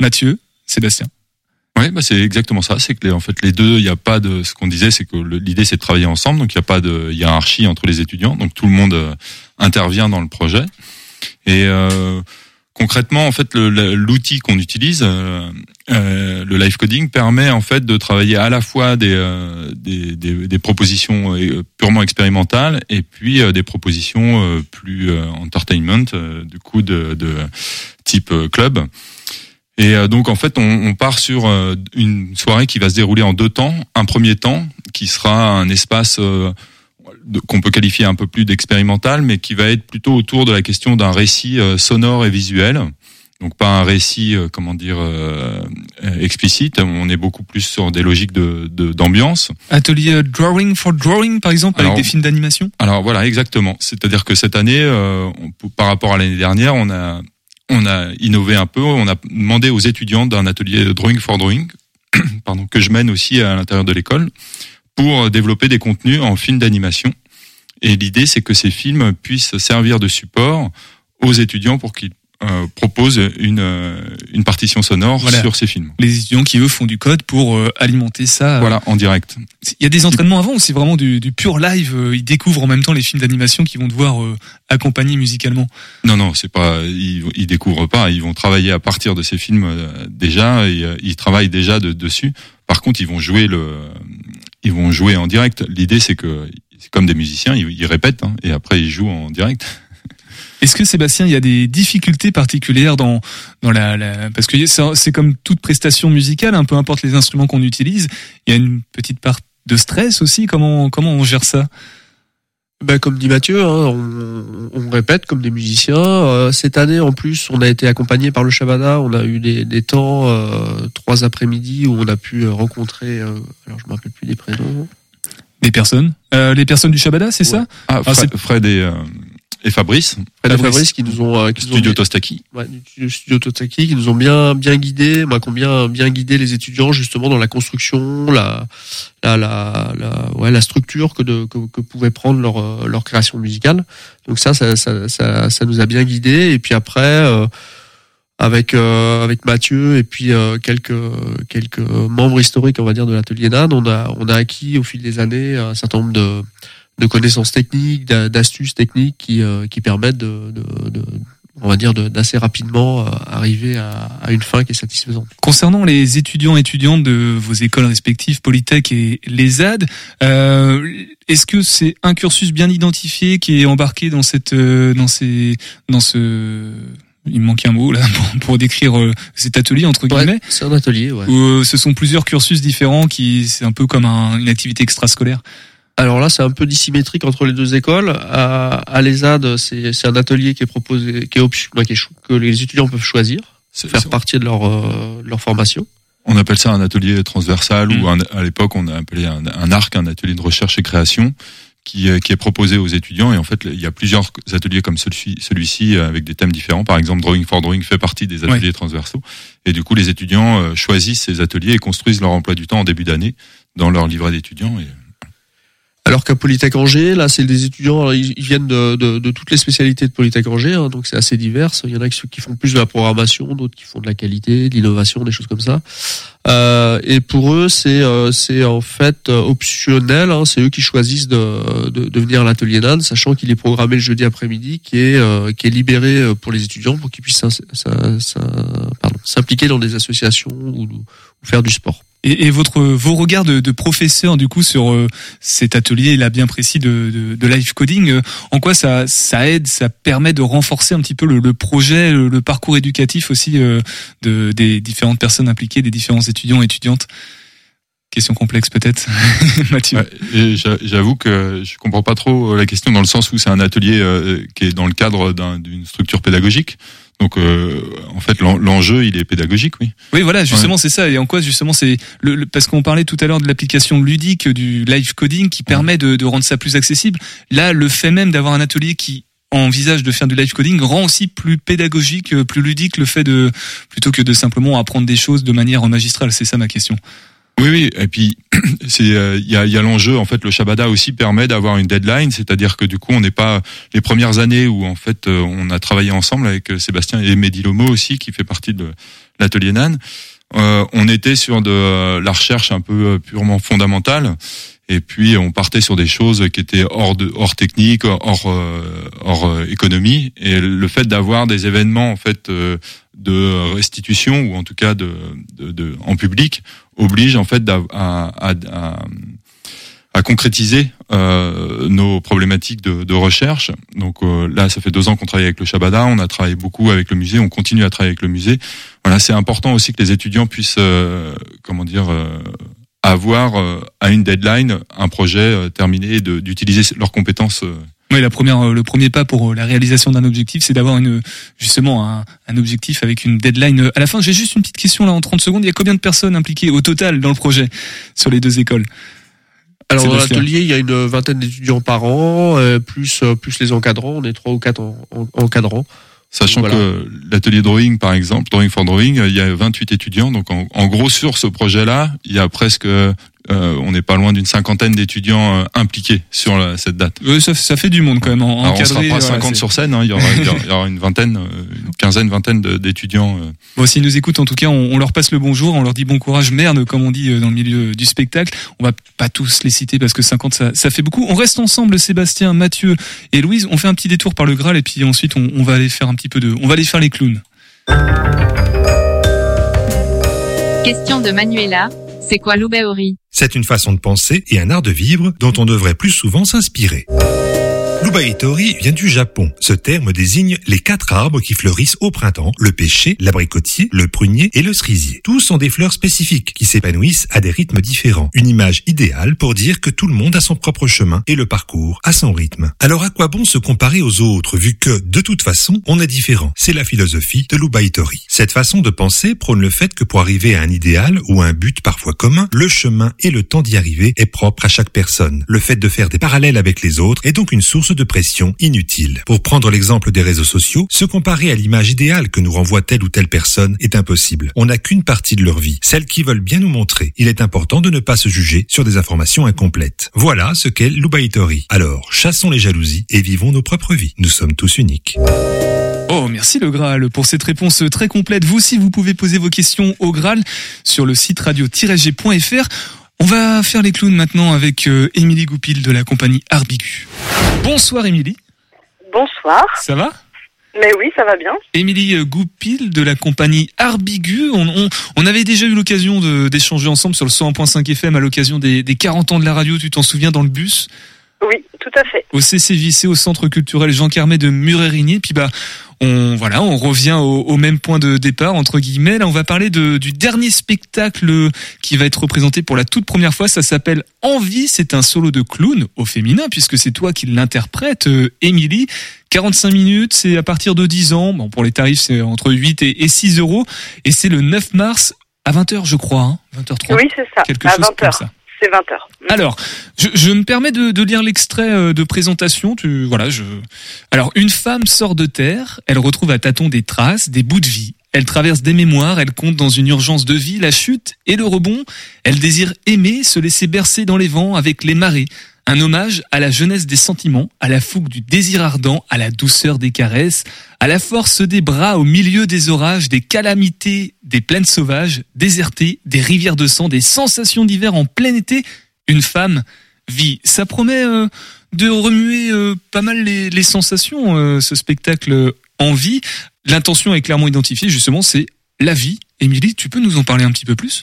Mathieu? Sébastien oui, bah c'est exactement ça. C'est que les, en fait les deux, il n'y a pas de ce qu'on disait, c'est que l'idée c'est de travailler ensemble, donc il n'y a pas de hiérarchie entre les étudiants, donc tout le monde euh, intervient dans le projet. Et euh, concrètement, en fait, l'outil qu'on utilise, euh, euh, le live coding, permet en fait de travailler à la fois des, euh, des, des, propositions purement expérimentales et puis des propositions plus entertainment, du coup de, de type club. Et euh, donc en fait, on, on part sur euh, une soirée qui va se dérouler en deux temps. Un premier temps qui sera un espace euh, qu'on peut qualifier un peu plus d'expérimental, mais qui va être plutôt autour de la question d'un récit sonore et visuel. Donc pas un récit, comment dire, explicite. On est beaucoup plus sur des logiques de d'ambiance. Atelier drawing for drawing, par exemple, avec des films d'animation? Alors voilà, exactement. C'est-à-dire que cette année, par rapport à l'année dernière, on a on a innové un peu. On a demandé aux étudiants d'un atelier Drawing for Drawing, [CLEARS THROAT] pardon, que je mène aussi à l'intérieur de l'école, pour développer des contenus en films d'animation. Et l'idée, c'est que ces films puissent servir de support aux étudiants pour qu'ils euh, propose une, euh, une partition sonore sur ces films. Les étudiants qui eux font du code pour euh, alimenter ça. Voilà, en direct. Il y a des entraînements avant ou c'est vraiment du, du, pur live Ils découvrent en même temps les films d'animation qu'ils vont devoir accompagner musicalement? Non, non, c'est pas. Ils, ils découvrent pas. Ils vont travailler à partir de ces films déjà. Et, ils travaillent déjà de, dessus. Par contre, ils vont jouer le, ils vont jouer en direct. L'idée, c'est que c'est comme des musiciens, ils, ils répètent hein, et après ils jouent en direct. Est-ce que Sébastien, il y a des difficultés particulières dans dans la, la parce que c'est comme toute prestation musicale, un peu importe les instruments qu'on utilise, il y a une petite part de stress aussi. Comment comment on gère ça? Ben, comme dit Mathieu, hein, on, on répète comme des musiciens. Euh, cette année, en plus, on a été accompagné par le Shabada. On a eu des, des temps, euh, trois après-midi, où on a pu euh, rencontrer. euh, alors, je me rappelle plus des prénoms. Des personnes, euh, les personnes du Shabada, c'est ça? Ah, Ah, Fred, Fred et, euh, et Fabrice, Fred et Fabrice. Fabrice qui nous ont, euh, qui nous ont Studio Tostaki. ouais, studio Totaki qui nous ont bien bien guidés, moi qui ont bien guidé les étudiants justement dans la construction, la la la, la ouais la structure que de que, que pouvait prendre leur euh, leur création musicale. Donc ça ça ça ça, ça nous a bien guidés et puis après euh, avec euh, avec Mathieu et puis euh, quelques quelques membres historiques on va dire de l'atelier NAN, on a on a acquis au fil des années un certain nombre de de connaissances techniques, d'a- d'astuces techniques qui euh, qui permettent de, de, de on va dire d'assez rapidement euh, arriver à, à une fin qui est satisfaisante. Concernant les étudiants et étudiantes de vos écoles respectives, Polytech et l'ESAD, euh, est-ce que c'est un cursus bien identifié qui est embarqué dans cette, euh, dans ces, dans ce, il me manque un mot là [LAUGHS] pour, pour décrire euh, cet atelier entre guillemets? Ouais, c'est un atelier, ouais. Ou euh, ce sont plusieurs cursus différents qui, c'est un peu comme un- une activité extrascolaire? Alors là, c'est un peu dissymétrique entre les deux écoles. À, à l'ESAD, c'est c'est un atelier qui est proposé, qui est, option- ouais, qui est que les étudiants peuvent choisir, C'est- faire partie de leur euh, de leur formation. On appelle ça un atelier transversal Mm. ou un- à l'époque on a appelé un, un arc, un atelier de recherche et création qui, est- qui est proposé aux étudiants. Et en fait, il y a plusieurs ateliers comme celui-ci, celui-ci euh, avec des thèmes différents. Par exemple, Drawing for Drawing fait partie des ateliers transversaux. Et du coup, les étudiants euh, choisissent ces ateliers et construisent leur emploi du temps en début d'année dans leur livret d'étudiants. Et Alors qu'à Polytech Angers, là, c'est des étudiants, ils, viennent de, toutes les spécialités de Polytech Angers, hein, donc c'est assez divers. Il y en a qui, font plus de la programmation, d'autres qui font de la qualité, de l'innovation, des choses comme ça. Euh, et pour eux, c'est euh, en fait euh, optionnel. Hein, c'est eux qui choisissent de, de, venir à l'atelier NAN, sachant qu'il est programmé le jeudi après-midi, qui est qui est libéré pour les étudiants pour qu'ils puissent s'impliquer dans des associations ou faire du sport. Et, votre, vos regards de, de professeur du coup sur euh, cet atelier là bien précis de, de, de live coding, euh, en quoi ça, ça aide, ça permet de renforcer un petit peu le, le projet, le, parcours éducatif aussi euh, de, des différentes personnes impliquées, des différents étudiants et étudiantes? Question complexe peut-être, [LAUGHS] Mathieu. J'avoue que je comprends pas trop euh, la question dans le sens où c'est un atelier euh, qui est dans le cadre d'un- d'une structure pédagogique. Donc, euh, en fait, l'en- l'enjeu, il est pédagogique, oui. Oui, voilà, justement, c'est ça. Et en quoi, justement, c'est le, le- parce qu'on parlait tout à l'heure de l'application ludique du live coding qui permet de, de rendre ça plus accessible. Là, le fait même d'avoir un atelier qui envisage de faire du live coding rend aussi plus pédagogique, euh, plus ludique le fait de plutôt que de simplement apprendre des choses de manière magistrale. C'est ça ma question. Oui, oui. Et puis, [CLEARS THROAT] c'est euh, il y a, a l'enjeu. En fait, le Shabada aussi permet d'avoir une deadline, c'est-à-dire que du coup, on n'est pas les premières années où en fait euh, on a travaillé ensemble avec euh, Sébastien et Mehdi Lomo aussi, qui fait partie de l'atelier NAN. Euh, on était sur de euh, la recherche un peu euh, purement fondamentale. Et puis on partait sur des choses qui étaient hors de hors technique, hors euh, hors euh, économie. Et le fait d'avoir des événements en fait euh, de restitution ou en tout cas de, en public oblige en fait à, à, à, concrétiser euh, nos problématiques de, recherche. Donc euh, là, ça fait deux ans qu'on travaille avec le Shabada, on a travaillé beaucoup avec le musée, on continue à travailler avec le musée. Voilà, c'est important aussi que les étudiants puissent, euh, comment dire, avoir à une deadline un projet terminé d'utiliser leurs compétences. Oui, la première, euh, le premier pas pour euh, la réalisation d'un objectif, c'est d'avoir une justement un, un objectif avec une deadline euh, à la fin. J'ai juste une petite question là en 30 secondes. Il y a combien de personnes impliquées au total dans le projet sur les deux écoles? Alors dans l'atelier, il y a une vingtaine d'étudiants par an, euh, plus plus les encadrants. On est trois ou quatre en- en- encadrants. Sachant Voilà. que l'atelier drawing, par exemple, drawing for drawing, il y a 28 étudiants. Donc, en, en gros, sur ce projet-là, il y a presque, euh, on n'est pas loin d'une cinquantaine d'étudiants euh, impliqués sur la- cette date. Ça, ça fait du monde quand même. En, Alors, on sera pas voilà, 50 c'est- sur scène. hein, il, y aura, il y aura- une vingtaine, euh, une quinzaine, vingtaine d'étudiants. euh. Bon, s'ils nous écoutent, en tout cas, on, on leur passe le bonjour, on leur dit bon courage, merde, comme on dit dans le milieu du spectacle. On va pas tous les citer parce que 50, ça, ça fait beaucoup. On reste ensemble, Sébastien, Mathieu et Louise. On fait un petit détour par le Graal et puis ensuite on, on va aller faire un petit peu de, on va aller faire les clowns. Question de Manuela. C'est quoi l'Oubaori C'est une façon de penser et un art de vivre dont on devrait plus souvent s'inspirer. L'Ubaitori vient du Japon. Ce terme désigne les quatre arbres qui fleurissent au printemps, le pêcher, l'abricotier, le prunier et le cerisier. Tous sont des fleurs spécifiques qui s'épanouissent à des rythmes différents. Une image idéale pour dire que tout le monde a son propre chemin et le parcours à son rythme. Alors à quoi bon se comparer aux autres vu que, de toute façon, on est différent? C'est la philosophie de l'Ubaitori. Cette façon de penser prône le fait que pour arriver à un idéal ou à un but parfois commun, le chemin et le temps d'y arriver est propre à chaque personne. Le fait de faire des parallèles avec les autres est donc une source de pression inutile. Pour prendre l'exemple des réseaux sociaux, se comparer à l'image idéale que nous renvoie telle ou telle personne est impossible. On n'a qu'une partie de leur vie, celle qu'ils veulent bien nous montrer. Il est important de ne pas se juger sur des informations incomplètes. Voilà ce qu'est l'Ubaitori. Alors, chassons les jalousies et vivons nos propres vies. Nous sommes tous uniques. Oh, merci le Graal pour cette réponse très complète. Vous aussi, vous pouvez poser vos questions au Graal sur le site radio-g.fr. On va faire les clowns maintenant avec euh, Émilie Goupil de la compagnie Arbigu. Bonsoir Émilie, Bonsoir. ça va? Mais oui, ça va bien. Émilie euh, Goupil de la compagnie Arbigu. On, on, on avait déjà eu l'occasion de- d'échanger ensemble sur le 101.5 FM à l'occasion des, des 40 ans de la radio, tu t'en souviens, dans le bus? Oui, tout à fait. au CCVC, au Centre culturel Jean Carmet de Murérigny. Puis bah, on voilà, on revient au, au même point de départ entre guillemets. Là, on va parler de, du dernier spectacle qui va être représenté pour la toute première fois. Ça s'appelle Envie. C'est un solo de clown au féminin puisque c'est toi qui l'interprète, euh, Émilie. 45 minutes, c'est à partir de 10 ans. Bon, pour les tarifs, c'est entre 8 et, et 6 euros. Et c'est le 9 mars à 20h, je crois. Hein, 20h30. Oui, c'est ça. Quelque à chose 20 comme heures. ça. C'est 20 heures. Alors, je, je me permets de, de lire l'extrait euh, de présentation. Tu, voilà, je. Alors, une femme sort de terre. Elle retrouve à tâtons des traces, des bouts de vie. Elle traverse des mémoires. Elle compte dans une urgence de vie la chute et le rebond. Elle désire aimer, se laisser bercer dans les vents avec les marées. Un hommage à la jeunesse des sentiments, à la fougue du désir ardent, à la douceur des caresses, à la force des bras au milieu des orages, des calamités, des plaines sauvages, désertées, des rivières de sang, des sensations d'hiver en plein été. Une femme vit. Ça promet euh, de remuer euh, pas mal les, sensations, euh, ce spectacle en vie. L'intention est clairement identifiée, justement, c'est la vie. Émilie, tu peux nous en parler un petit peu plus?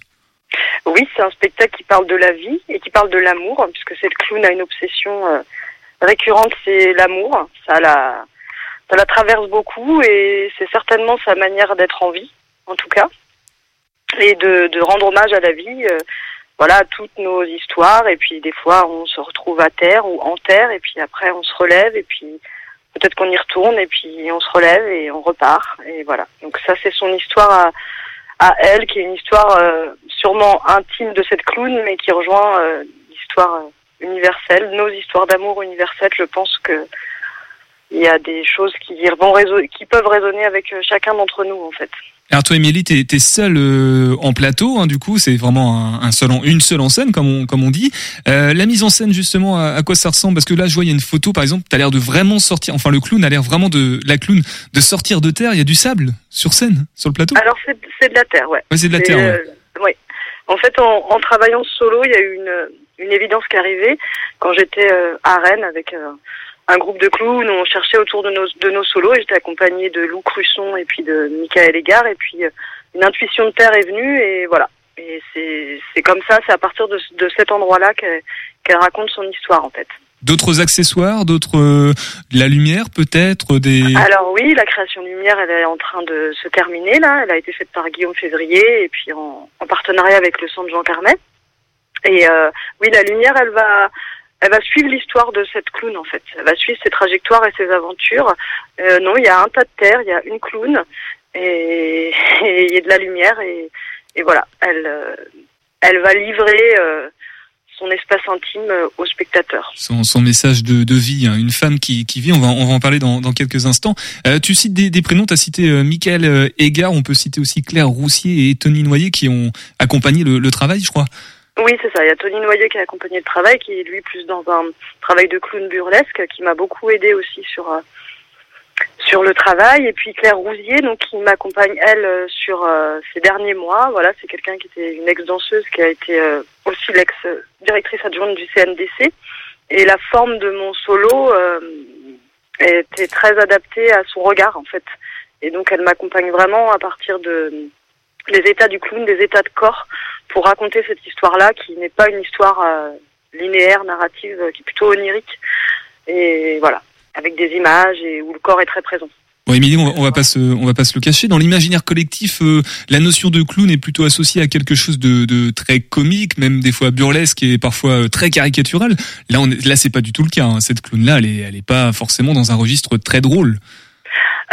Oui, c'est un spectacle qui parle de la vie et qui parle de l'amour, puisque cette clown a une obsession euh, récurrente, c'est l'amour. Ça la, ça la traverse beaucoup et c'est certainement sa manière d'être en vie, en tout cas, et de, de rendre hommage à la vie. euh, voilà, à toutes nos histoires et puis des fois on se retrouve à terre ou en terre et puis après on se relève et puis peut-être qu'on y retourne et puis on se relève et on repart et voilà. Donc ça c'est son histoire à, à elle qui est une histoire euh, sûrement intime de cette clown mais qui rejoint euh, l'histoire euh, universelle, nos histoires d'amour universelles. Je pense que il y a des choses qui vont qui peuvent résonner avec chacun d'entre nous en fait. Alors toi, Émilie, t'es es seule euh, en plateau, hein, du coup, c'est vraiment un, un seul en, une seule en scène, comme on, comme on dit. Euh, la mise en scène, justement, à, à quoi ça ressemble? Parce que là, je vois, il y a une photo, par exemple, t'as l'air de vraiment sortir, enfin, le clown a l'air vraiment de, la clown, de sortir de terre. Il y a du sable sur scène, sur le plateau? Alors c'est c'est de la terre, ouais. Ouais, c'est de la terre, ouais. euh, ouais. En fait, en, en travaillant solo, il y a eu une, une évidence qui est arrivée quand j'étais euh, à Rennes avec euh, un groupe de clowns. On cherchait autour de nos, de nos solos et j'étais accompagnée de Lou Crusson et puis de Michael Égard. Et puis, euh, une intuition de terre est venue et voilà. Et c'est comme ça, c'est à partir de, de cet endroit-là qu'elle qu'elle raconte son histoire, en fait. D'autres accessoires, d'autres, euh, de la lumière, peut-être, des... Alors oui, la création lumière, elle est en train de se terminer là. Elle a été faite par Guillaume Février et puis en, en partenariat avec le Centre Jean Carmet. Et euh, oui, la lumière, elle va, elle va suivre l'histoire de cette clown en fait. Elle va suivre ses trajectoires et ses aventures. Euh, non, il y a un tas de terre, il y a une clown et [LAUGHS] il y a de la lumière et, voilà, elle, euh, elle va livrer euh, son espace intime au spectateur. son, message de, vie, hein. une femme qui, vit, on va, en parler dans, quelques instants. Tu cites des, prénoms, tu as cité Michael Égard, on peut citer aussi Claire Roussier et Tony Noyer qui ont accompagné le travail, je crois. Oui, c'est ça. Il y a Tony Noyer qui a accompagné le travail, qui est lui plus dans un travail de clown burlesque, qui m'a beaucoup aidé aussi sur euh, sur le travail. Et puis Claire Rousier, donc qui m'accompagne elle euh, sur euh, ces derniers mois. Voilà, c'est quelqu'un qui était une ex-danseuse, qui a été euh, aussi l'ex-directrice adjointe du CNDC. Et la forme de mon solo était très adaptée à son regard en fait. Et donc elle m'accompagne vraiment à partir de les états du clown, des états de corps pour raconter cette histoire-là, qui n'est pas une histoire euh, linéaire, narrative, euh, qui est plutôt onirique. Et voilà, avec des images et où le corps est très présent. Bon, Émilie, on, va- on va pas se, on va pas se le cacher. Dans l'imaginaire collectif, euh, la notion de clown est plutôt associée à quelque chose de, de très comique, même des fois burlesque et parfois très caricatural. Là, on est, là, c'est pas du tout le cas. hein. Cette clown-là, elle est, elle est pas forcément dans un registre très drôle.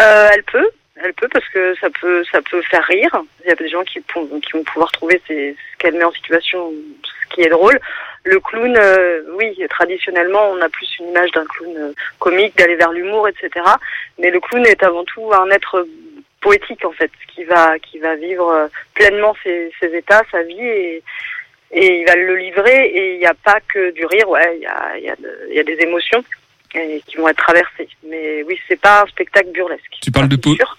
Euh, elle peut, elle peut parce que ça peut, ça peut faire rire. Il y a des gens qui, vont pouvoir trouver ce qu'elle met en situation, ce qui est drôle. Le clown, euh, oui, traditionnellement, on a plus une image d'un clown euh, comique, d'aller vers l'humour, etc. Mais le clown est avant tout un être poétique en fait, qui va, qui va vivre euh, pleinement ses, ses états, sa vie et et il va le livrer et il n'y a pas que du rire, ouais, il y a, il y, a de- il y a des émotions et qui vont être traversées. Mais oui, c'est pas un spectacle burlesque. Tu parles de po- sûr.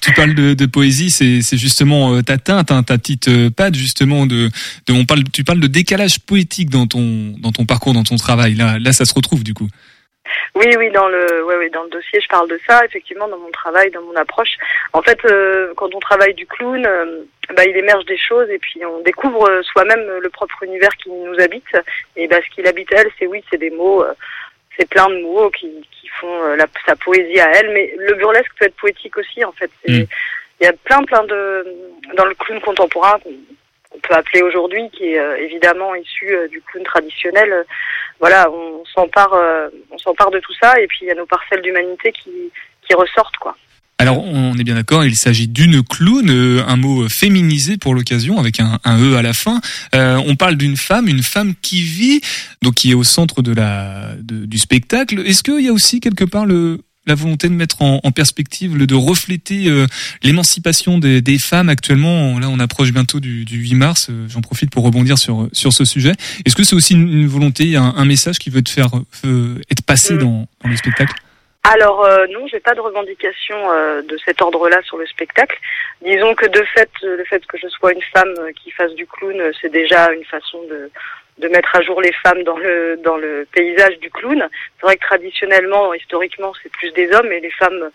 Tu, parles de, poésie, c'est, justement euh, ta teinte, hein, ta petite euh, patte justement de, on parle, tu parles de décalage poétique dans ton, dans ton parcours, dans ton travail. Là, ça se retrouve du coup. Oui, oui, dans le, ouais, ouais, dans le dossier, je parle de ça, effectivement, dans mon travail, dans mon approche. En fait, euh, quand on travaille du clown, bah, il émerge des choses et puis on découvre soi-même le propre univers qui nous habite. Et bah, ce qui l'habite elle, c'est oui, c'est des mots, c'est plein de mots qui, qui font euh, la, sa poésie à elle. Mais le burlesque peut être poétique aussi, en fait. Mm. Il y a plein, plein de dans le clown contemporain qu'on peut appeler aujourd'hui, qui est euh, évidemment issu euh, du clown traditionnel. euh, voilà, on s'empare, on s'empare de tout ça, et puis il y a nos parcelles d'humanité qui, qui ressortent, quoi. Alors, on est bien d'accord, il s'agit d'une clown, euh, un mot féminisé pour l'occasion, avec un, un E à la fin. Euh, on parle d'une femme, une femme qui vit, donc qui est au centre de la, de- du spectacle. Est-ce qu'il y a aussi quelque part le, la volonté de mettre en, en perspective, de refléter euh, l'émancipation des, des femmes actuellement? Là, on approche bientôt du, du 8 mars. euh, J'en profite pour rebondir sur, sur ce sujet. Est-ce que c'est aussi une, une volonté, un, un message qui veut te faire euh, être passé Mm. dans, dans le spectacle? Alors euh, non, j'ai pas de revendication euh, de cet ordre-là sur le spectacle. Disons que de fait, euh, le fait que je sois une femme euh, qui fasse du clown, c'est déjà une façon de de mettre à jour les femmes dans le dans le paysage du clown. C'est vrai que traditionnellement, historiquement, c'est plus des hommes et les femmes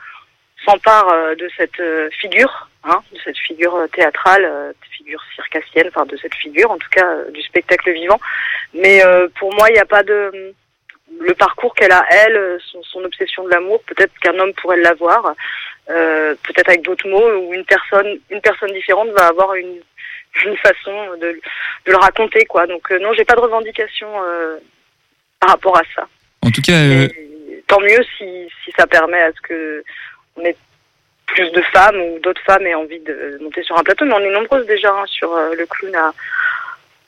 s'emparent de cette figure, hein, de cette figure théâtrale, euh, figure circassienne, enfin de cette figure, en tout cas du spectacle vivant. Mais pour moi, il n'y a pas de le parcours qu'elle a elle, son, son obsession de l'amour, peut-être qu'un homme pourrait l'avoir, euh, peut-être avec d'autres mots, ou une personne, une personne différente va avoir une, [LAUGHS] une façon de, de le raconter, quoi. Donc euh, non, j'ai pas de revendication euh, par rapport à ça. En tout cas, euh, Et tant mieux si, si ça permet à ce que on ait plus de femmes ou d'autres femmes aient envie de monter sur un plateau, mais on est nombreuses déjà hein, sur le clown à,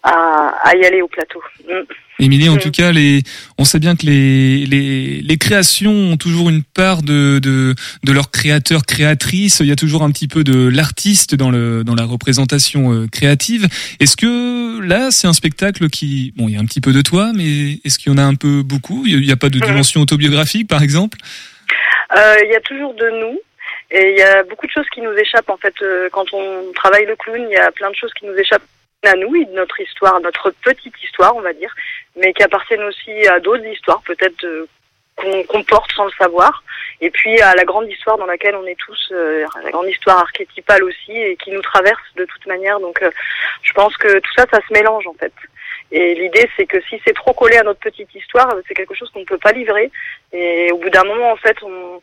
à, à y aller au plateau. Mm. Émilie, en Mm. tout cas, les, on sait bien que les, les, les créations ont toujours une part de, de, de leurs créateurs, créatrices. Il y a toujours un petit peu de l'artiste dans, le, dans la représentation euh, créative. Est-ce que là, c'est un spectacle qui, bon, il y a un petit peu de toi, mais est-ce qu'il y en a un peu beaucoup? Il n'y a pas de Mhm. dimension autobiographique, par exemple? Euh, Il y a toujours de nous. Et il y a beaucoup de choses qui nous échappent en fait euh, quand on travaille le clown. Il y a plein de choses qui nous échappent à nous, et de notre histoire, notre petite histoire, on va dire, mais qui appartiennent aussi à d'autres histoires, peut-être euh, qu'on qu'on porte sans le savoir. Et puis à la grande histoire dans laquelle on est tous, euh, la grande histoire archétypale aussi, et qui nous traverse de toute manière. Donc euh, je pense que tout ça, ça se mélange en fait. Et l'idée, c'est que si c'est trop collé à notre petite histoire, c'est quelque chose qu'on ne peut pas livrer. Et au bout d'un moment, en fait, on,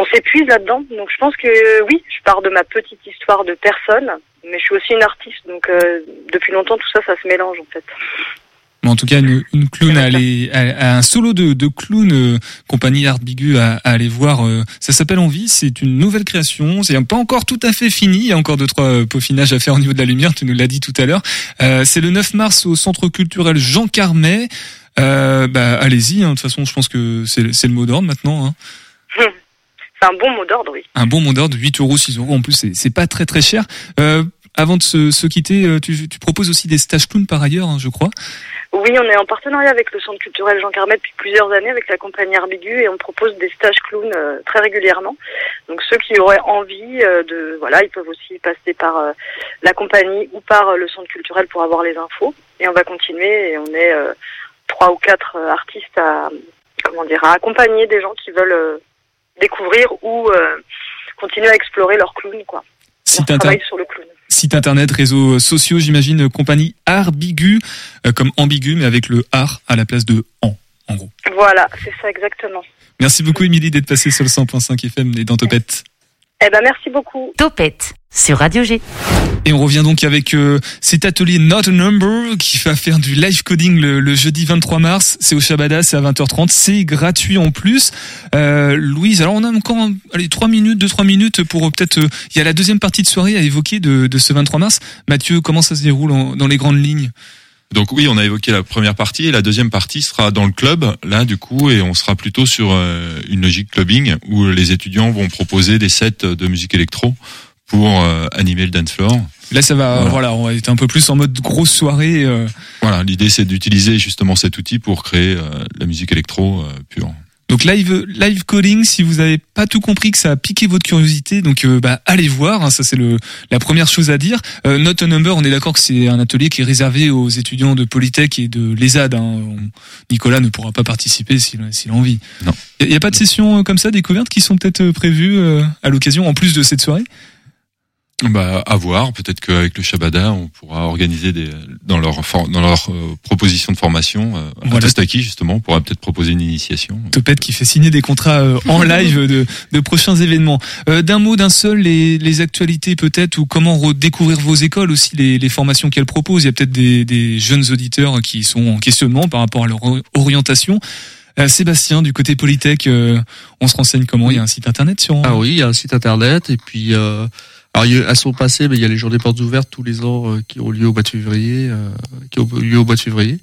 on s'épuise là-dedans. Donc je pense que euh, oui, je pars de ma petite histoire de personne, mais je suis aussi une artiste. Donc euh, depuis longtemps, tout ça, ça se mélange en fait. En tout cas, une, une clown à, aller, à, à un solo de, de clown euh, compagnie Art Bigu à, à aller voir. euh, ça s'appelle Envie. C'est une nouvelle création. C'est pas encore tout à fait fini. Il y a encore deux trois peaufinages à faire au niveau de la lumière. Tu nous l'as dit tout à l'heure. C'est le 9 mars au Centre culturel Jean Carmet. Bah, allez-y. hein. De toute façon, je pense que c'est c'est le mot d'ordre maintenant. Hein. [LAUGHS] C'est un bon mot d'ordre, oui. Un bon mot d'ordre, 8 euros, 6 euros. En plus, c'est- pas très très cher. Euh, avant de se, se quitter, euh, tu, tu proposes aussi des stages clown par ailleurs, hein, je crois. Oui, on est en partenariat avec le Centre culturel Jean Carmet depuis plusieurs années avec la compagnie Arbigu et on propose des stages clown euh, très régulièrement. Donc ceux qui auraient envie euh, de, voilà, ils peuvent aussi passer par euh, la compagnie ou par euh, le Centre culturel pour avoir les infos. Et on va continuer et on est euh, trois ou quatre artistes à, comment dire, à accompagner des gens qui veulent découvrir ou euh, continuer à explorer leur clown, quoi. Si leur t'inter- travail sur le clown. Site internet, réseaux sociaux, j'imagine, compagnie Arbigu, euh, comme ambigu, mais avec le art à la place de en, en gros. Voilà, c'est ça exactement. Merci beaucoup, Émilie, d'être passée sur le 100.5 FM et dans Topette. Eh ben merci beaucoup. Topette sur Radio G. Et on revient donc avec euh, cet atelier Not a Number qui va faire du live coding le, le jeudi 23 mars. C'est au Shabada, c'est à 20h30. C'est gratuit en plus. Euh, Louise, alors on a encore allez, 3 minutes, 2-3 minutes pour euh, peut-être... euh, Il y a la deuxième partie de soirée à évoquer de, de ce 23 mars. Mathieu, comment ça se déroule en- dans les grandes lignes? Donc oui, on a évoqué la première partie et la deuxième partie sera dans le club, là du coup, et on sera plutôt sur euh, une logique clubbing où les étudiants vont proposer des sets de musique électro pour euh, animer le dance floor. Là, ça va, Voilà. voilà, on va être un peu plus en mode grosse soirée. euh, Voilà, l'idée c'est d'utiliser justement cet outil pour créer la musique électro pure. Donc live live coding, si vous avez pas tout compris que ça a piqué votre curiosité, donc euh, bah allez voir, hein, ça c'est le la première chose à dire. Euh, Not a number, on est d'accord que c'est un atelier qui est réservé aux étudiants de Polytech et de l'ESAD. Hein. Nicolas ne pourra pas participer s'il a envie. Non. Il y, a pas de sessions euh, comme ça découvertes qui sont peut-être euh, prévues euh, à l'occasion en plus de cette soirée? Bah, à voir. Peut-être qu'avec le Shabada, on pourra organiser des dans leur dans leur euh, proposition de formation. Euh, à Voilà. Tostaki, justement, on pourra peut-être proposer une initiation. Topette qui fait signer des contrats euh, en [LAUGHS] live de, de prochains événements. Euh, d'un mot, d'un seul, les, les actualités peut-être ou comment redécouvrir vos écoles aussi, les, les formations qu'elles proposent. Il y a peut-être des, des jeunes auditeurs qui sont en questionnement par rapport à leur orientation. Euh, Sébastien, du côté Polytech, euh, on se renseigne comment? Il y a un site internet sur. Ah oui, il y a un site internet et puis euh, alors elles sont passées, mais il y a les journées portes ouvertes tous les ans euh, qui ont lieu au mois de février, euh, qui ont lieu au mois de février.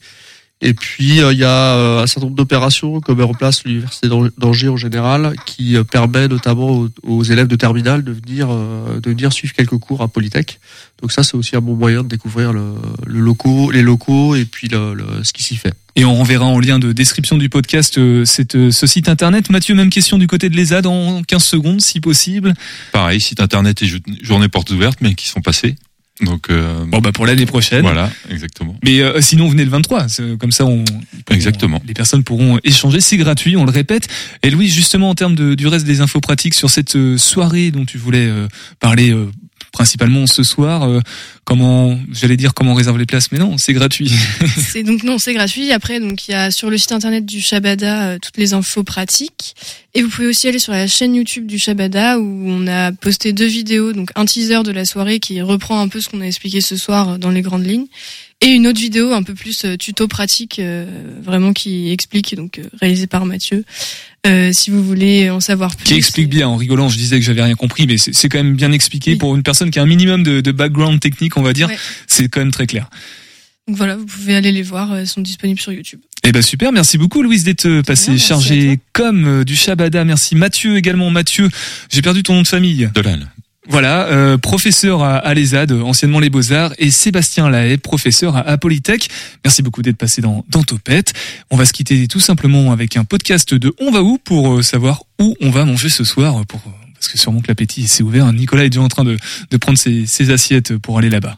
Et puis euh, il y a euh, un certain nombre d'opérations comme met en place l'université d'Ang- d'Angers en général, qui euh, permet notamment aux, aux élèves de terminale de venir euh, de venir suivre quelques cours à Polytech. Donc ça c'est aussi un bon moyen de découvrir le, le locaux, les locaux et puis le, le- ce qui s'y fait. Et on renverra en lien de description du podcast euh, cette, euh, ce site internet. Mathieu, même question du côté de l'ESAD en 15 secondes si possible. Pareil, site internet et jou- journées portes ouvertes, mais qui sont passées. Donc euh, Bon bah pour l'année prochaine. voilà, exactement. Mais euh, sinon, venez le 23. c'est- Comme ça, on, Exactement. Les personnes pourront échanger. C'est gratuit, on le répète. Et Louis, justement, en termes de, du reste des infos pratiques sur cette euh, soirée dont tu voulais euh, parler euh, principalement ce soir, euh, comment, j'allais dire comment réserver les places, mais non, c'est gratuit. [LAUGHS] C'est donc non, c'est gratuit. Après, donc il y a sur le site internet du Shabada euh, toutes les infos pratiques. Et vous pouvez aussi aller sur la chaîne YouTube du Shabada où on a posté deux vidéos, donc un teaser de la soirée qui reprend un peu ce qu'on a expliqué ce soir euh, dans les grandes lignes, et une autre vidéo un peu plus euh, tuto pratique, euh, vraiment qui explique, donc euh, réalisée par Mathieu. Euh, si vous voulez en savoir plus. qui explique bien. En rigolant, je disais que j'avais rien compris, mais c'est quand même bien expliqué Oui. pour une personne qui a un minimum de, de background technique, on va dire. Ouais. C'est quand même très clair. Donc voilà, vous pouvez aller les voir, elles sont disponibles sur YouTube. Eh ben super, merci beaucoup Louise d'être passée chargée comme du Shabada. Merci Mathieu également. Mathieu, j'ai perdu ton nom de famille. Dolan. Voilà, euh, professeur à, à anciennement les Beaux-Arts, et Sébastien Lahaye, professeur à, à. Merci beaucoup d'être passé dans, dans Topette. On va se quitter tout simplement avec un podcast de On va où pour euh, savoir où on va manger ce soir, euh, parce que sûrement que l'appétit s'est ouvert. Nicolas est déjà en train de, de prendre ses, ses assiettes pour aller là-bas.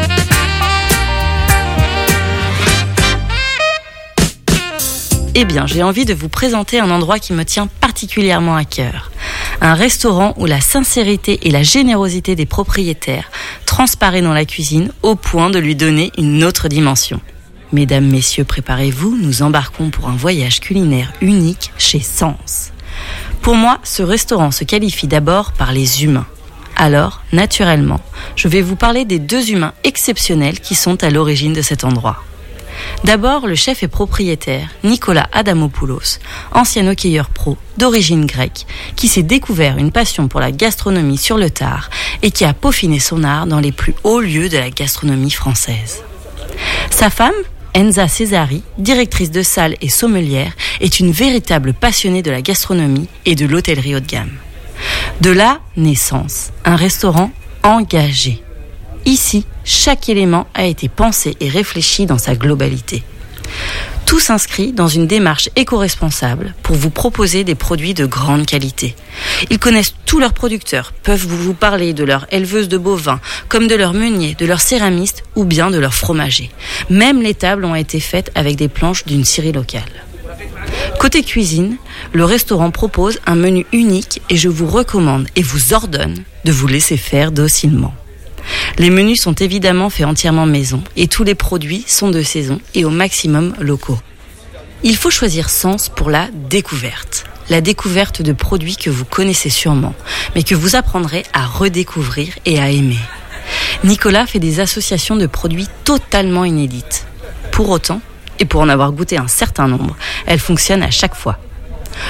Eh bien, j'ai envie de vous présenter un endroit qui me tient particulièrement à cœur. Un restaurant où la sincérité et la générosité des propriétaires transparaît dans la cuisine au point de lui donner une autre dimension. Mesdames, messieurs, préparez-vous, nous embarquons pour un voyage culinaire unique chez Sens. Pour moi, ce restaurant se qualifie d'abord par les humains. Alors, naturellement, je vais vous parler des deux humains exceptionnels qui sont à l'origine de cet endroit. D'abord, le chef et propriétaire, Nicolas Adamopoulos, ancien hockeyeur pro d'origine grecque, qui s'est découvert une passion pour la gastronomie sur le tard et qui a peaufiné son art dans les plus hauts lieux de la gastronomie française. Sa femme, Enza Cesari, directrice de salle et sommelière, est une véritable passionnée de la gastronomie et de l'hôtellerie haut de gamme. De là, naissance, un restaurant engagé. Ici, chaque élément a été pensé et réfléchi dans sa globalité. Tout s'inscrit dans une démarche éco-responsable pour vous proposer des produits de grande qualité. Ils connaissent tous leurs producteurs, peuvent vous parler de leur éleveuse de bovins, comme de leurs meuniers, de leurs céramistes ou bien de leurs fromagers. Même les tables ont été faites avec des planches d'une scierie locale. Côté cuisine, le restaurant propose un menu unique et je vous recommande et vous ordonne de vous laisser faire docilement. Les menus sont évidemment faits entièrement maison et tous les produits sont de saison et au maximum locaux. Il faut choisir Sens pour la découverte. La découverte de produits que vous connaissez sûrement, mais que vous apprendrez à redécouvrir et à aimer. Nicolas fait des associations de produits totalement inédites. Pour autant, et pour en avoir goûté un certain nombre, elles fonctionnent à chaque fois.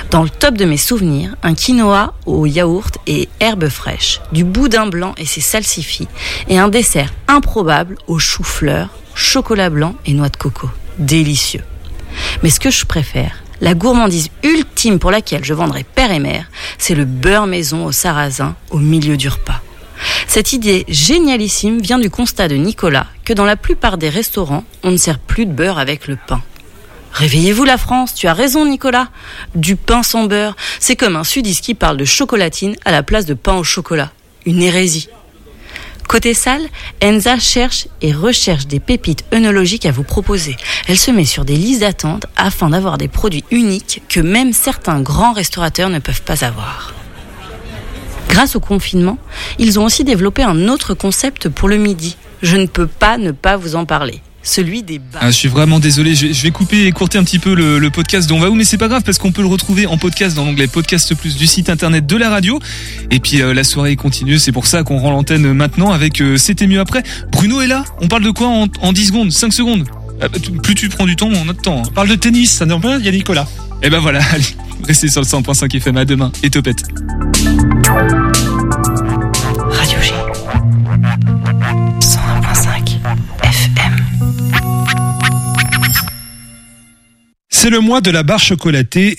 Dans le top de mes souvenirs, un quinoa au yaourt et herbes fraîches, du boudin blanc et ses salsifis, et un dessert improbable au chou-fleur, chocolat blanc et noix de coco. Délicieux. Mais ce que je préfère, la gourmandise ultime pour laquelle je vendrai père et mère, c'est le beurre maison au sarrasin au milieu du repas. Cette idée génialissime vient du constat de Nicolas que dans la plupart des restaurants, on ne sert plus de beurre avec le pain. Réveillez-vous la France, tu as raison Nicolas. Du pain sans beurre, c'est comme un sudiste qui parle de chocolatine à la place de pain au chocolat. Une hérésie. Côté salle, Enza cherche et recherche des pépites œnologiques à vous proposer. Elle se met sur des listes d'attente afin d'avoir des produits uniques que même certains grands restaurateurs ne peuvent pas avoir. Grâce au confinement, ils ont aussi développé un autre concept pour le midi. Je ne peux pas ne pas vous en parler celui des bars. Ah, je suis vraiment désolé, je, je vais couper et écourter un petit peu le, le podcast d'On va où, mais c'est pas grave parce qu'on peut le retrouver en podcast dans l'onglet Podcast Plus du site internet de la radio. Et puis euh, la soirée continue, c'est pour ça qu'on rend l'antenne maintenant avec euh, C'était mieux après. Bruno est là, on parle de quoi en, en 10 secondes, 5 secondes? Ah, bah, Plus tu prends du temps, moins on a de temps. hein. On parle de tennis, ça pas, il y a Nicolas. Et ben voilà, [LAUGHS] allez, restez sur le 100.5 FM à demain et topette. Radio G. 101.5 C'est le mois de la barre chocolatée et